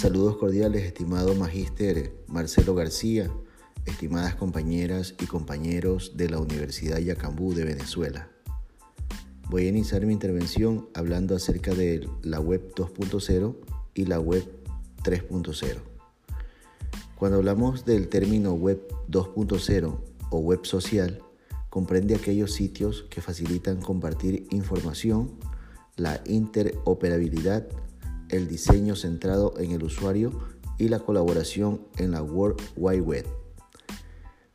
Saludos cordiales, estimado Magíster Marcelo García, estimadas compañeras y compañeros de la Universidad Yacambú de Venezuela. Voy a iniciar mi intervención hablando acerca de la web 2.0 y la web 3.0. Cuando hablamos del término web 2.0 o web social, comprende aquellos sitios que facilitan compartir información, la interoperabilidad, el diseño centrado en el usuario y la colaboración en la World Wide Web.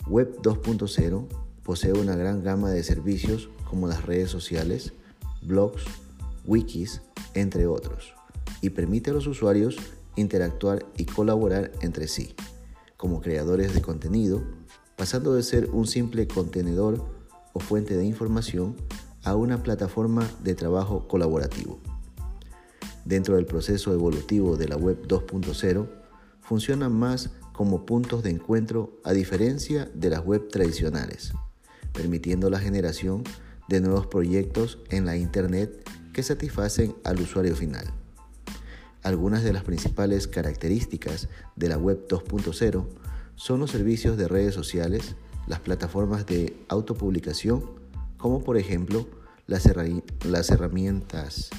Web 2.0 posee una gran gama de servicios como las redes sociales, blogs, wikis, entre otros, y permite a los usuarios interactuar y colaborar entre sí, como creadores de contenido, pasando de ser un simple contenedor o fuente de información a una plataforma de trabajo colaborativo. Dentro del proceso evolutivo de la Web 2.0, funcionan más como puntos de encuentro a diferencia de las web tradicionales, permitiendo la generación de nuevos proyectos en la Internet que satisfacen al usuario final. Algunas de las principales características de la Web 2.0 son los servicios de redes sociales, las plataformas de autopublicación, como por ejemplo las, herramientas